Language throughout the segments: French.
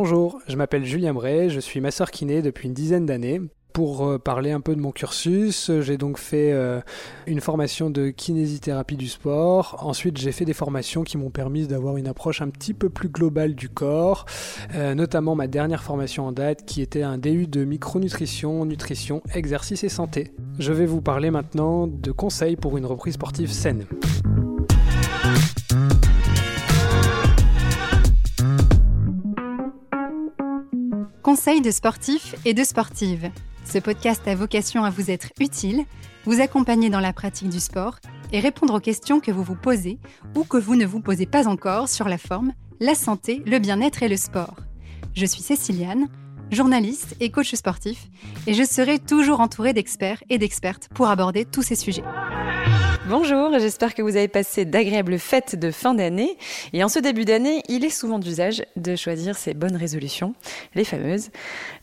Bonjour, je m'appelle Julien Bray, je suis masseur kiné depuis une dizaine d'années. Pour euh, parler un peu de mon cursus, j'ai donc fait euh, une formation de kinésithérapie du sport. Ensuite, j'ai fait des formations qui m'ont permis d'avoir une approche un petit peu plus globale du corps, euh, notamment ma dernière formation en date qui était un DU de micronutrition, nutrition, exercice et santé. Je vais vous parler maintenant de conseils pour une reprise sportive saine. Conseils de sportifs et de sportives. Ce podcast a vocation à vous être utile, vous accompagner dans la pratique du sport et répondre aux questions que vous vous posez ou que vous ne vous posez pas encore sur la forme, la santé, le bien-être et le sport. Je suis Céciliane, journaliste et coach sportif, et je serai toujours entourée d'experts et d'expertes pour aborder tous ces sujets. Bonjour, j'espère que vous avez passé d'agréables fêtes de fin d'année. Et en ce début d'année, il est souvent d'usage de choisir ses bonnes résolutions, les fameuses.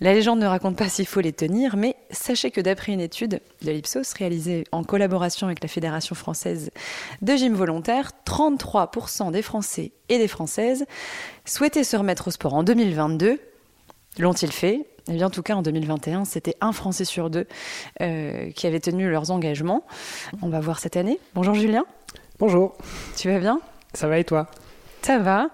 La légende ne raconte pas s'il faut les tenir, mais sachez que d'après une étude de l'Ipsos réalisée en collaboration avec la Fédération française de gym volontaire, 33% des Français et des Françaises souhaitaient se remettre au sport en 2022. L'ont-ils fait? Eh bien, en tout cas, en 2021, c'était un Français sur deux euh, qui avait tenu leurs engagements. On va voir cette année. Bonjour Julien. Bonjour. Tu vas bien? Ça va et toi? Ça va.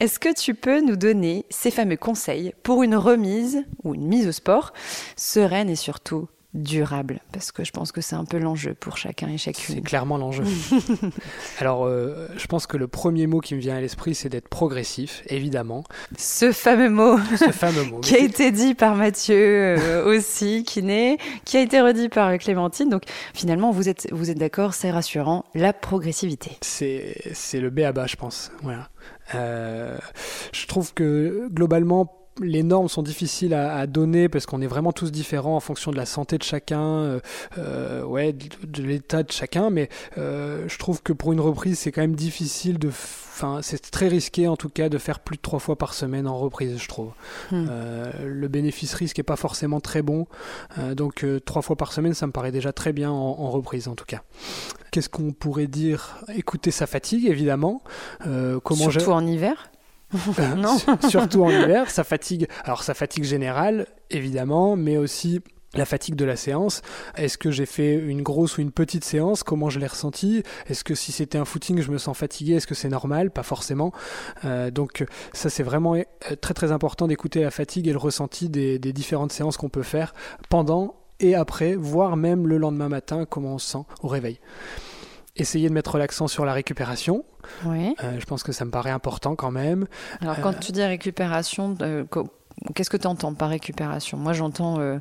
Est-ce que tu peux nous donner ces fameux conseils pour une remise ou une mise au sport sereine et surtout durable Parce que je pense que c'est un peu l'enjeu pour chacun et chacune. C'est clairement l'enjeu. Alors, euh, je pense que le premier mot qui me vient à l'esprit, c'est d'être progressif, évidemment. Ce fameux mot, Ce fameux mot. qui a été dit par Mathieu euh, aussi, qui naît, qui a été redit par Clémentine. Donc, finalement, vous êtes, vous êtes d'accord, c'est rassurant, la progressivité. C'est, c'est le B à bas, je pense. Voilà. Euh, je trouve que globalement, les normes sont difficiles à, à donner parce qu'on est vraiment tous différents en fonction de la santé de chacun, euh, euh, ouais, de, de l'état de chacun. Mais euh, je trouve que pour une reprise, c'est quand même difficile de, enfin, c'est très risqué en tout cas de faire plus de trois fois par semaine en reprise, je trouve. Hmm. Euh, le bénéfice-risque est pas forcément très bon, Euh, donc euh, trois fois par semaine, ça me paraît déjà très bien en, en reprise en tout cas. Qu'est-ce qu'on pourrait dire? Écouter sa fatigue, évidemment. Euh, comment Surtout en hiver? Non. sur- Surtout en hiver, ça fatigue. Alors sa fatigue générale, évidemment, mais aussi la fatigue de la séance. Est-ce que j'ai fait une grosse ou une petite séance? Comment je l'ai ressenti Est-ce que si c'était un footing, je me sens fatigué? Est-ce que c'est normal? Pas forcément. Euh, donc ça, c'est vraiment euh, très très important d'écouter la fatigue et le ressenti des, des différentes séances qu'on peut faire pendant et après, voire même le lendemain matin, comment on se sent au réveil. Essayer de mettre l'accent sur la récupération. Oui. Euh, je pense que ça me paraît important quand même. Alors, quand tu dis récupération, euh, qu'est-ce que tu entends par récupération? Moi, j'entends euh,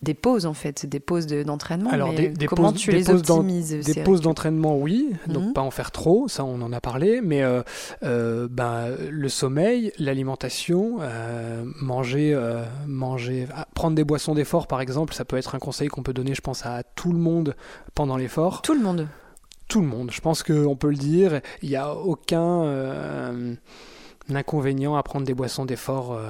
des pauses, en fait, des pauses de- d'entraînement. Alors, mais des- des comment pauses- tu des les pauses optimises Des pauses d'entraînement, oui, donc Mhm. pas en faire trop, ça on en a parlé, mais euh, euh, ben, le sommeil, l'alimentation, euh, manger, manger, ah, prendre des boissons d'effort par exemple, ça peut être un conseil qu'on peut donner, je pense, à tout le monde pendant l'effort. Tout le monde. Tout le monde, je pense qu'on peut le dire, il n'y a aucun euh, inconvénient à prendre des boissons d'effort euh,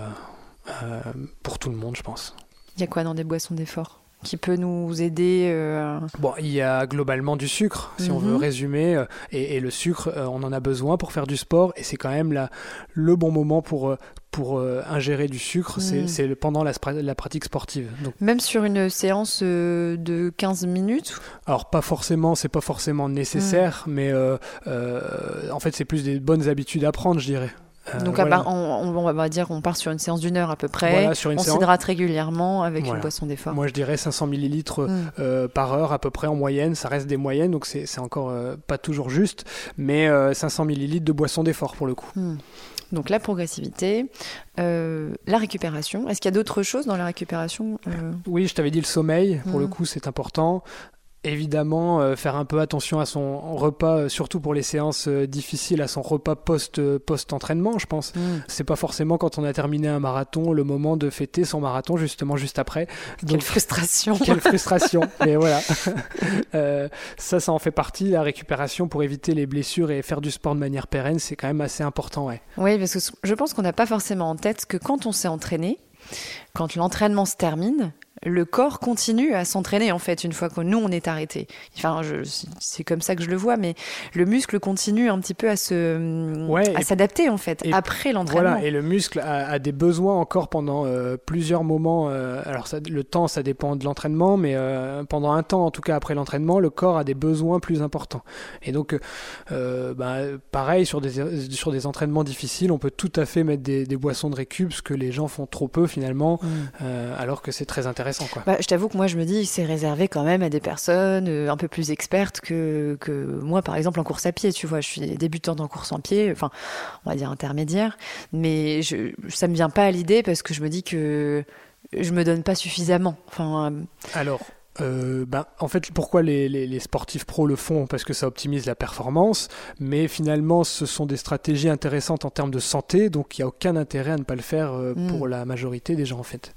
euh, pour tout le monde, je pense. Il y a quoi dans des boissons d'effort? Qui peut nous aider euh, Bon, il y a globalement du sucre, si on Mhm. veut résumer, euh, et, et le sucre, euh, on en a besoin pour faire du sport, et c'est quand même la, le bon moment pour, pour euh, ingérer du sucre, c'est Mhm. c'est pendant la, pratique sportive. Donc, Même sur une séance euh, de 15 minutes alors pas forcément, c'est pas forcément nécessaire, mais euh, euh, en fait c'est plus des bonnes habitudes à prendre, je dirais. Euh, Donc, à voilà. part- on, on va dire on part sur une séance d'une heure à peu près. Voilà, sur une on s'hydrate régulièrement avec Voilà. une boisson d'effort. Moi je dirais 500 millilitres Mm. euh, par heure à peu près en moyenne, ça reste des moyennes, donc c'est encore euh, pas toujours juste, mais euh, 500 millilitres de boisson d'effort pour le coup. Hmm. Donc la progressivité, euh, la récupération. Est-ce qu'il y a d'autres choses dans la récupération euh, Oui, je t'avais dit le sommeil, pour le Mhm. coup, c'est important. Évidemment, euh, faire un peu attention à son repas, euh, surtout pour les séances euh, difficiles, à son repas post, euh, post-entraînement, je pense. hmm. C'est pas forcément quand on a terminé un marathon le moment de fêter son marathon, justement, juste après. Quelle frustration quelle frustration. Mais voilà. Euh, ça, ça en fait partie. La récupération pour éviter les blessures et faire du sport de manière pérenne, c'est quand même assez important, ouais. Oui, parce que je pense qu'on n'a pas forcément en tête que quand on s'est entraîné, quand l'entraînement se termine, le corps continue à s'entraîner en fait une fois que nous on est arrêté. Enfin, c'est comme ça que je le vois, mais le muscle continue un petit peu à se, à s'adapter en fait après l'entraînement. Voilà, et le muscle a, des besoins encore pendant euh, plusieurs moments. Euh, alors ça, le temps, ça dépend de l'entraînement, mais euh, pendant un temps, en tout cas après l'entraînement, le corps a des besoins plus importants. Et donc, bah, pareil sur des sur des entraînements difficiles, on peut tout à fait mettre des, boissons de récup, ce que les gens font trop peu finalement, mm. alors que c'est très intéressant. Quoi. Bah, je t'avoue que moi, je me dis, c'est réservé quand même à des personnes un peu plus expertes que, que moi, par exemple, en course à pied. Tu vois, je suis débutante en course en pied, enfin, on va dire intermédiaire, mais je, ça me vient pas à l'idée parce que je me dis que je me donne pas suffisamment. Enfin, euh, alors. Euh, ben, en fait, pourquoi les, les, sportifs pros le font? Parce que ça optimise la performance, mais finalement, ce sont des stratégies intéressantes en termes de santé, donc il n'y a aucun intérêt à ne pas le faire euh, hmm. pour la majorité des gens, en fait.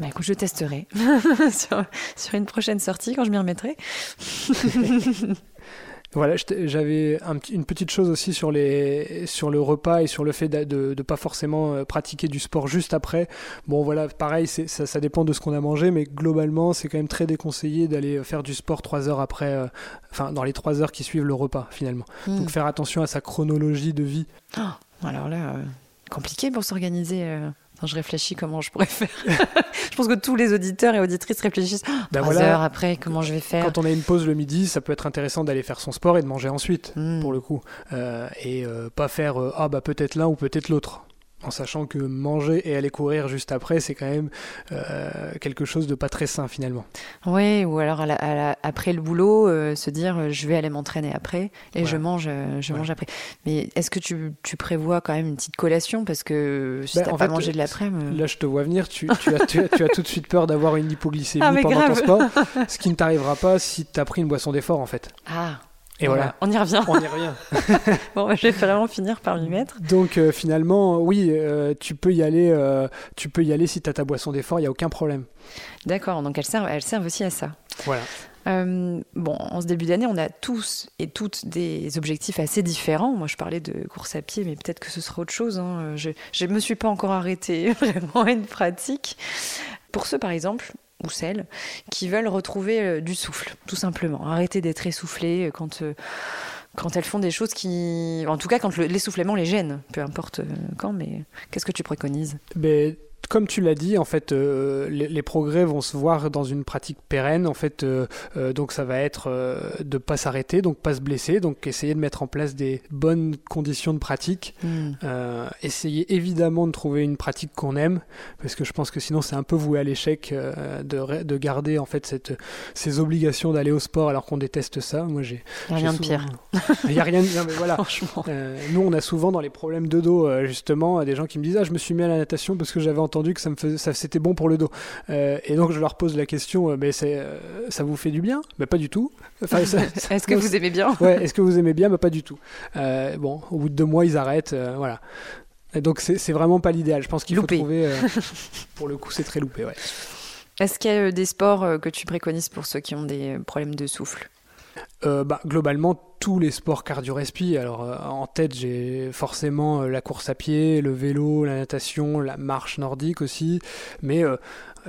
Bah écoute, je testerai sur, sur, une prochaine sortie quand je m'y remettrai. Voilà, j'avais une petite chose aussi sur, les, sur le repas et sur le fait de ne pas forcément euh, pratiquer du sport juste après. Bon voilà, pareil, ça, ça, dépend de ce qu'on a mangé, mais globalement, c'est quand même très déconseillé d'aller faire du sport trois heures après, euh, enfin dans les trois heures qui suivent le repas finalement. Hmm. Donc faire attention à sa chronologie de vie. Oh, alors là, euh, compliqué pour s'organiser je réfléchis comment je pourrais faire. je pense que tous les auditeurs et auditrices réfléchissent. Ben trois heures après, comment je vais faire Quand on a une pause le midi, ça peut être intéressant d'aller faire son sport et de manger ensuite, hmm. pour le coup. Euh, et euh, pas faire euh, ah bah peut-être l'un ou peut-être l'autre en sachant que manger et aller courir juste après, c'est quand même euh, quelque chose de pas très sain finalement. Oui, ou alors après le boulot, euh, se dire euh, je vais aller m'entraîner après et je mange, je mange après. Mais est-ce que tu, tu, prévois quand même une petite collation? Parce que si tu n'as pas mangé de l'après-midi Là, je te vois venir, tu, tu, as, tu, as, tout de suite peur d'avoir une hypoglycémie ah, pendant ton sport, ce qui ne t'arrivera pas si tu as pris une boisson d'effort en fait. Ah. Et voilà. On y revient. On y revient. bon, bah, je vais vraiment finir par m'y mettre. Donc euh, finalement, oui, euh, tu peux y aller. Euh, tu peux y aller si tu as ta boisson d'effort, il y a aucun problème. D'accord. Donc elles servent, elles servent aussi à ça. Voilà. bon, en ce début d'année, on a tous et toutes des objectifs assez différents. Moi, je parlais de course à pied, mais peut-être que ce sera autre chose. Hein. Je ne me suis pas encore arrêtée vraiment à une pratique. Pour ceux, par exemple, ou celles qui veulent retrouver euh, du souffle, tout simplement. Arrêter d'être essoufflées euh, quand, euh, quand elles font des choses qui. En tout cas, quand l'essoufflement les gêne, peu importe quand, mais qu'est-ce que tu préconises? Ben, comme tu l'as dit, en fait, euh, les, progrès vont se voir dans une pratique pérenne. En fait, euh, euh, donc ça va être de pas s'arrêter, donc pas se blesser, donc essayer de mettre en place des bonnes conditions de pratique. Hmm. essayer évidemment de trouver une pratique qu'on aime, parce que je pense que sinon c'est un peu voué à l'échec de, de, garder en fait cette, ces obligations d'aller au sport alors qu'on déteste ça. Moi, j'ai rien de pire. Il n'y a rien de mais voilà. Franchement. nous, on a souvent dans les problèmes de dos justement des gens qui me disent ah je me suis mis à la natation parce que j'avais entendu que ça me faisait, ça, c'était bon pour le dos. Euh, et donc je leur pose la question, euh, mais c'est, euh, ça vous fait du bien? Mais pas du tout. est-ce que vous aimez bien? Ouais, est-ce que vous aimez bien? Mais pas du tout. bon, au bout de deux mois, ils arrêtent. voilà. Et donc c'est, vraiment pas l'idéal. Je pense qu'il faut trouver. pour le coup, c'est très loupé. Ouais. Est-ce qu'il y a des sports que tu préconises pour ceux qui ont des problèmes de souffle? Euh, bah, globalement tous les sports cardio-respi. Alors euh, en tête j'ai forcément euh, la course à pied, le vélo, la natation, la marche nordique aussi, mais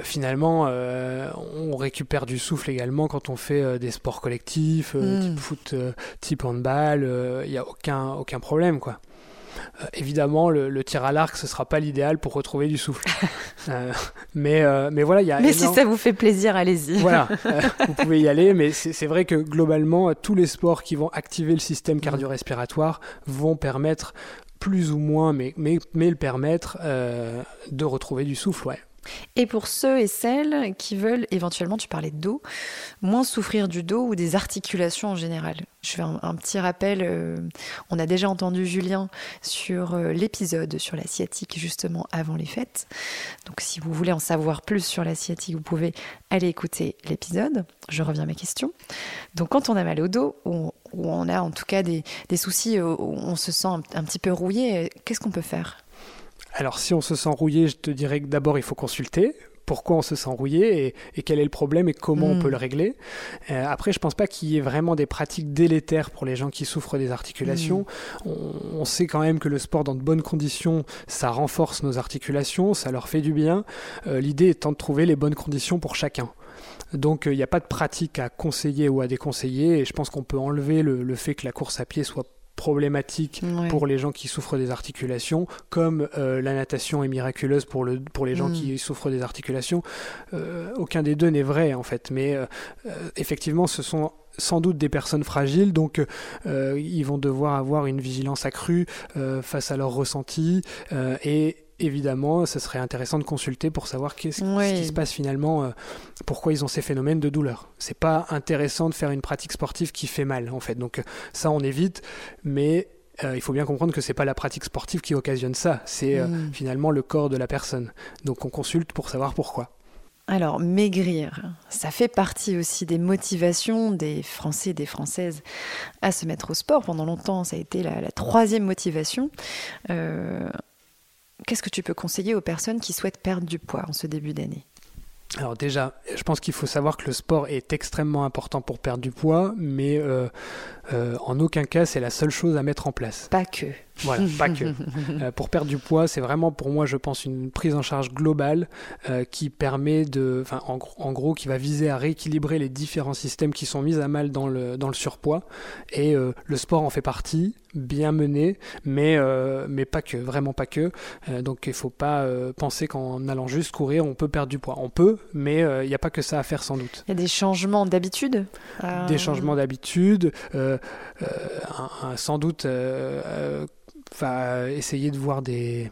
finalement on récupère du souffle également quand on fait des sports collectifs, hmm. type foot, type handball, il n'y a aucun, aucun problème quoi. Euh, évidemment, le, tir à l'arc, ce sera pas l'idéal pour retrouver du souffle. Euh, mais, euh, mais voilà, il y a. Mais si ça vous fait plaisir, allez-y. voilà, vous pouvez y aller, mais c'est vrai que globalement, tous les sports qui vont activer le système mm. cardio-respiratoire vont permettre plus ou moins, mais, mais, mais le permettre de retrouver du souffle, ouais. Et pour ceux et celles qui veulent éventuellement, tu parlais de dos, moins souffrir du dos ou des articulations en général. Je fais un, petit rappel, euh, on a déjà entendu Julien sur euh, l'épisode sur la sciatique justement avant les fêtes. Donc si vous voulez en savoir plus sur la sciatique, vous pouvez aller écouter l'épisode. Je reviens à mes questions. Donc quand on a mal au dos, ou, on a en tout cas des, soucis, euh, on se sent un petit peu rouillé, qu'est-ce qu'on peut faire? Alors si on se sent rouillé, je te dirais que d'abord il faut consulter pourquoi on se sent rouillé et, quel est le problème et comment on Mm. peut le régler. Euh, après, je pense pas qu'il y ait vraiment des pratiques délétères pour les gens qui souffrent des articulations. On, on sait quand même que le sport dans de bonnes conditions, ça renforce nos articulations, ça leur fait du bien. Euh, L'idée étant de trouver les bonnes conditions pour chacun. Donc il n'y a pas de pratique à conseiller ou à déconseiller et je pense qu'on peut enlever le, le fait que la course à pied soit problématique Ouais. pour les gens qui souffrent des articulations, comme euh, la natation est miraculeuse pour, le, pour les gens Mm. qui souffrent des articulations. Euh, aucun des deux n'est vrai en fait, mais euh, effectivement ce sont sans doute des personnes fragiles, donc ils vont devoir avoir une vigilance accrue face à leurs ressentis et évidemment, ce serait intéressant de consulter pour savoir qu'est-ce qui se passe finalement, euh, pourquoi ils ont ces phénomènes de douleur. C'est pas intéressant de faire une pratique sportive qui fait mal en fait. Donc euh, ça on évite, mais euh, il faut bien comprendre que c'est pas la pratique sportive qui occasionne ça, c'est euh, Mm. finalement le corps de la personne. Donc on consulte pour savoir pourquoi. Alors, maigrir, ça fait partie aussi des motivations des Français et des Françaises à se mettre au sport. Pendant longtemps, ça a été la, la troisième motivation. Euh, Qu'est-ce que tu peux conseiller aux personnes qui souhaitent perdre du poids en ce début d'année? Alors déjà, je pense qu'il faut savoir que le sport est extrêmement important pour perdre du poids, mais euh, euh, en aucun cas c'est la seule chose à mettre en place. Pas que. Voilà, pas que. Euh, pour perdre du poids, c'est vraiment pour moi, je pense, une prise en charge globale euh, qui permet de, en, gros- en gros, qui va viser à rééquilibrer les différents systèmes qui sont mis à mal dans le, dans le surpoids. Et euh, le sport en fait partie, bien mené, mais, mais pas que, vraiment pas que. Donc il faut pas penser qu'en allant juste courir, on peut perdre du poids. On peut, mais il n'y a pas que ça à faire sans doute. Il y a des changements d'habitude Des changements d'habitude, un- un- sans doute euh, euh, va essayer de voir des.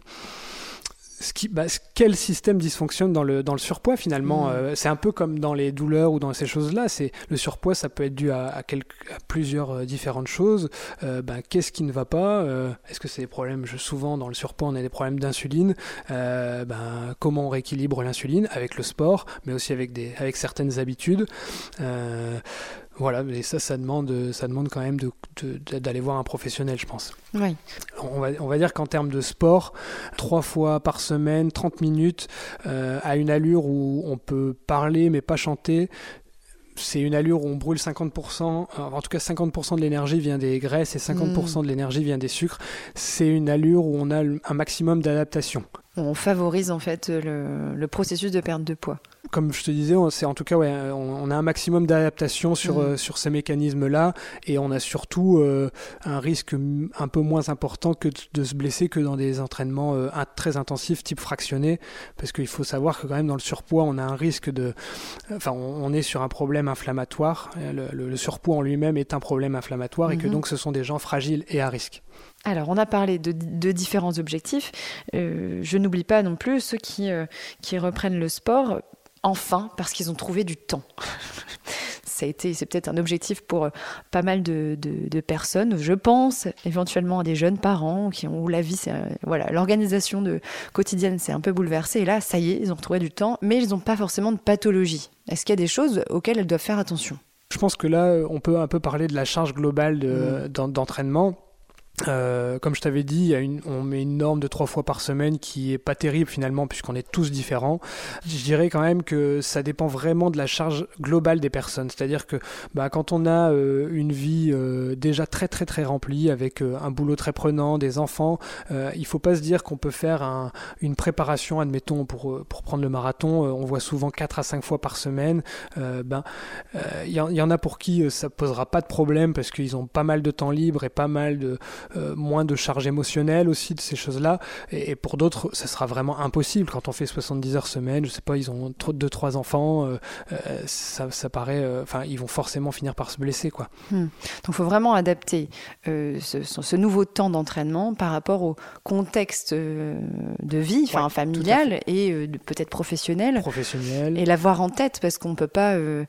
Ce qui, bah, quel système dysfonctionne dans le, dans le surpoids finalement Mm. Euh, C'est un peu comme dans les douleurs ou dans ces choses-là. C'est le surpoids, ça peut être dû à, à, quelques- à plusieurs euh, différentes choses. Euh, bah, Qu'est-ce qui ne va pas? Euh, Est-ce que c'est des problèmes? Je, Souvent dans le surpoids, on a des problèmes d'insuline. Euh, ben, comment on rééquilibre l'insuline avec le sport, mais aussi avec des, avec certaines habitudes. Voilà, mais ça, ça demande, ça demande quand même d'aller voir un professionnel, je pense. Oui. On va, on va dire qu'en termes de sport, trois fois par semaine, 30 minutes, euh, à une allure où on peut parler mais pas chanter, c'est une allure où on brûle 50%, euh, en tout cas 50% de l'énergie vient des graisses et 50% de l'énergie vient des sucres. C'est une allure où on a un maximum d'adaptation. On favorise en fait le, le processus de perte de poids. Comme je te disais, on- c'est en tout cas ouais, on, on a un maximum d'adaptation sur, Mm. euh, sur ces mécanismes-là et on a surtout euh, un risque un peu moins important que de, de se blesser que dans des entraînements euh, un- très intensifs type fractionné parce qu'il faut savoir que quand même dans le surpoids on a un risque de enfin on, on est sur un problème inflammatoire le, le- le surpoids en lui-même est un problème inflammatoire et que Mhm. donc ce sont des gens fragiles et à risque. Alors, on a parlé de, de différents objectifs. Euh, je n'oublie pas non plus ceux qui, euh, qui reprennent le sport, enfin, parce qu'ils ont trouvé du temps. Ça a été, c'est peut-être un objectif pour euh, pas mal de, de- de personnes. Je pense éventuellement à des jeunes parents qui ont où la vie, c'est, euh, voilà, l'organisation de quotidienne s'est un peu bouleversée. Et là, ça y est, ils ont retrouvé du temps, mais ils n'ont pas forcément de pathologie. Est-ce qu'il y a des choses auxquelles elles doivent faire attention? Je pense que là, euh, on peut un peu parler de la charge globale de- d'en- d'entraînement. Euh, comme je t'avais dit, y a une- on met une norme de trois fois par semaine qui est pas terrible finalement puisqu'on est tous différents. Je dirais quand même que ça dépend vraiment de la charge globale des personnes. C'est-à-dire que bah, quand on a euh, une vie euh, déjà très très très remplie avec euh, un boulot très prenant, des enfants, euh, il faut pas se dire qu'on peut faire un- une préparation, admettons pour, pour prendre le marathon, on voit souvent 4 à 5 fois par semaine. Ben, il y, y, en a pour qui ça posera pas de problème parce qu'ils ont pas mal de temps libre et pas mal de euh, moins de charge émotionnelle aussi de ces choses-là. Et, et, pour d'autres, ça sera vraiment impossible quand on fait 70 heures semaine. Je sais pas, ils ont trop, deux trois enfants, euh, ça, ça, paraît, enfin, ils vont forcément finir par se blesser, quoi. Hmm. Donc, il faut vraiment adapter euh, ce, ce, nouveau temps d'entraînement par rapport au contexte euh, de vie, enfin ouais, familial et euh, peut-être professionnel. Professionnel. Et l'avoir en tête parce qu'on peut pas, euh,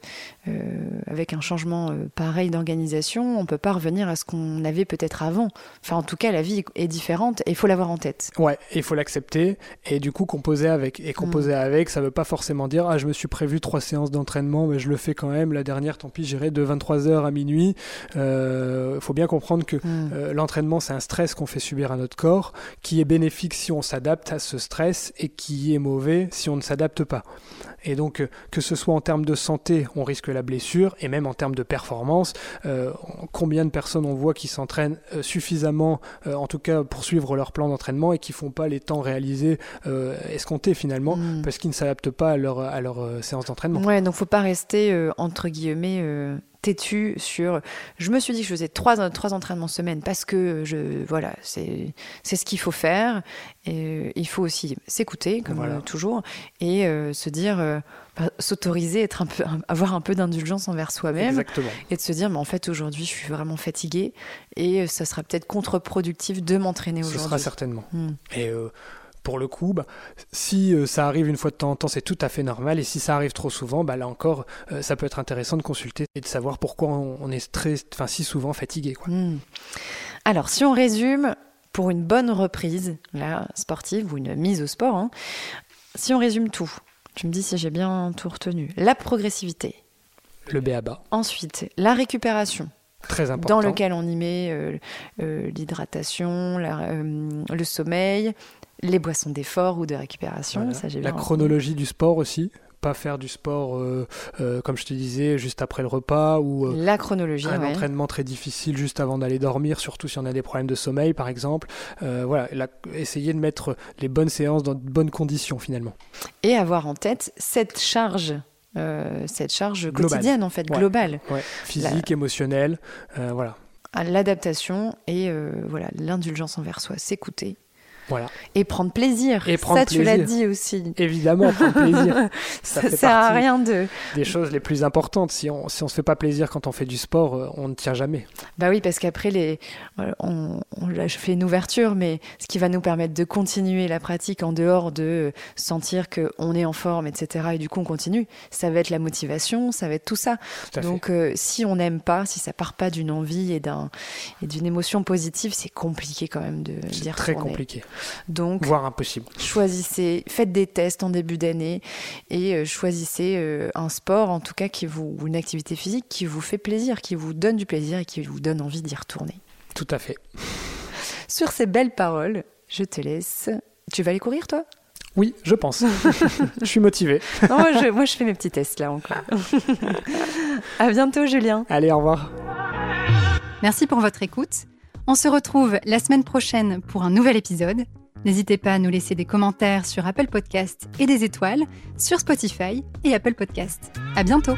avec un changement pareil d'organisation, on peut pas revenir à ce qu'on avait peut-être avant. Enfin, en tout cas, la vie est différente et il faut l'avoir en tête. Ouais, il faut l'accepter et du coup composer avec. Et composer mm. avec, ça veut pas forcément dire ah je me suis prévu trois séances d'entraînement, mais je le fais quand même. La dernière, tant pis, j'irai de 23h à minuit. Il euh, faut bien comprendre que mm. euh, l'entraînement, c'est un stress qu'on fait subir à notre corps, qui est bénéfique si on s'adapte à ce stress et qui est mauvais si on ne s'adapte pas. Et donc, euh, que ce soit en termes de santé, on risque la blessure, et même en termes de performance, euh, combien de personnes on voit qui s'entraînent euh, suffisamment, en tout cas pour suivre leur plan d'entraînement, et qui font pas les temps réalisés escomptés finalement, hmm. parce qu'ils ne s'adaptent pas à leur, à leur séance d'entraînement. Ouais, donc faut pas rester, entre guillemets, têtu sur je me suis dit que je faisais trois, trois entraînements semaine parce que je voilà c'est c'est ce qu'il faut faire et il faut aussi s'écouter comme euh, toujours et euh, se dire euh, bah, s'autoriser être un peu avoir un peu d'indulgence envers soi-même et de se dire mais en fait aujourd'hui je suis vraiment fatigué et ça sera peut-être contre-productif de m'entraîner aujourd'hui. Ce sera certainement. Hmm. Et pour le coup, bah, si euh, ça arrive une fois de temps en temps, c'est tout à fait normal. Et si ça arrive trop souvent, bah, là encore, euh, ça peut être intéressant de consulter et de savoir pourquoi on, est très, enfin, si souvent fatigué. Quoi. Hmm. Alors, si on résume, pour une bonne reprise là, sportive ou une mise au sport, hein, si on résume tout, tu me dis si j'ai bien tout retenu. La progressivité. Le BABA. Ensuite, la récupération. Très important. Dans lequel on y met euh, l'hydratation, le sommeil, les boissons d'effort ou de récupération. Ça, la chronologie du sport aussi pas faire du sport, euh, euh, comme je te disais, juste après le repas ou euh, la chronologie, un entraînement très difficile juste avant d'aller dormir, surtout si on a des problèmes de sommeil, par exemple. voilà, essayer de mettre les bonnes séances dans de bonnes conditions finalement. Et avoir en tête cette charge. cette charge quotidienne en fait globale physique émotionnelle voilà l'adaptation et voilà l'indulgence envers soi s'écouter voilà. Et prendre plaisir. Et prendre ça, tu l'as dit aussi. Évidemment, prendre plaisir. ça, ça sert à rien de. Des choses les plus importantes. Si on si on se fait pas plaisir quand on fait du sport, euh, on ne tient jamais. Bah oui, parce qu'après les, on, on, là, je fais une ouverture, mais ce qui va nous permettre de continuer la pratique en dehors de sentir que on est en forme, etc. Et du coup, on continue. Ça va être la motivation, ça va être tout ça. Donc, euh, si on n'aime pas, si ça part pas d'une envie et d'un et d'une émotion positive, c'est compliqué quand même de dire. Très compliqué. Donc, voire impossible. Choisissez, faites des tests en début d'année et euh, choisissez euh, un sport, en tout cas, qui vous, ou une activité physique qui vous fait plaisir, qui vous donne du plaisir et qui vous donne envie d'y retourner. Tout à fait. Sur ces belles paroles, je te laisse. Tu vas aller courir, toi? Oui, je pense. je suis motivé. moi, je, moi, je fais mes petits tests là encore. à bientôt, Julien. Allez, au revoir. Merci pour votre écoute. On se retrouve la semaine prochaine pour un nouvel épisode. N'hésitez pas à nous laisser des commentaires sur Apple Podcast et des étoiles sur Spotify et Apple Podcast. À bientôt!